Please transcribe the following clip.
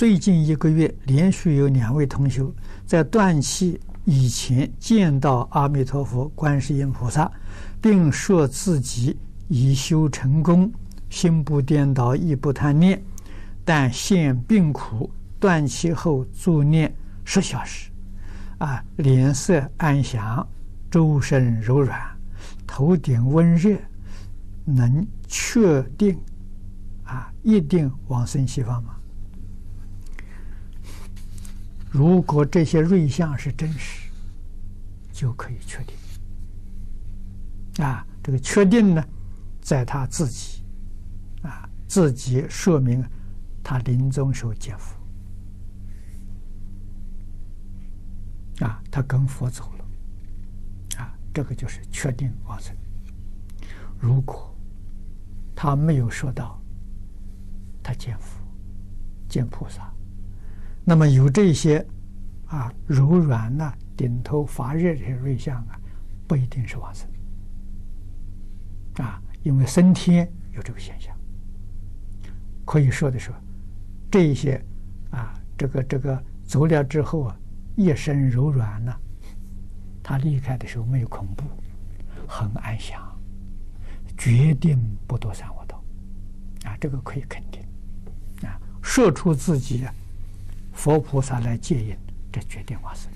最近一个月，连续有两位同修在断气以前见到阿弥陀佛、观世音菩萨，并说自己已修成功，心不颠倒，亦不贪念，但现病苦，断气后助念十小时，啊，脸色安详，周身柔软，头顶温热，能确定啊，一定往生西方吗？如果这些瑞相是真实，就可以确定。啊，这个确定呢，在他自己，啊，自己说明他临终时候见佛，啊，他跟佛走了，啊，这个就是确定往生。如果他没有说到，他见佛，见菩萨。那么有这些啊柔软呐、顶头发热这些瑞相啊，不一定是往生啊，因为升天有这个现象。可以说的是，这一些啊，这个这个走了之后啊，一身柔软呢、啊，他离开的时候没有恐怖，很安详，决定不堕三恶道啊，这个可以肯定啊，说出自己。佛菩萨来接引，这决定往生。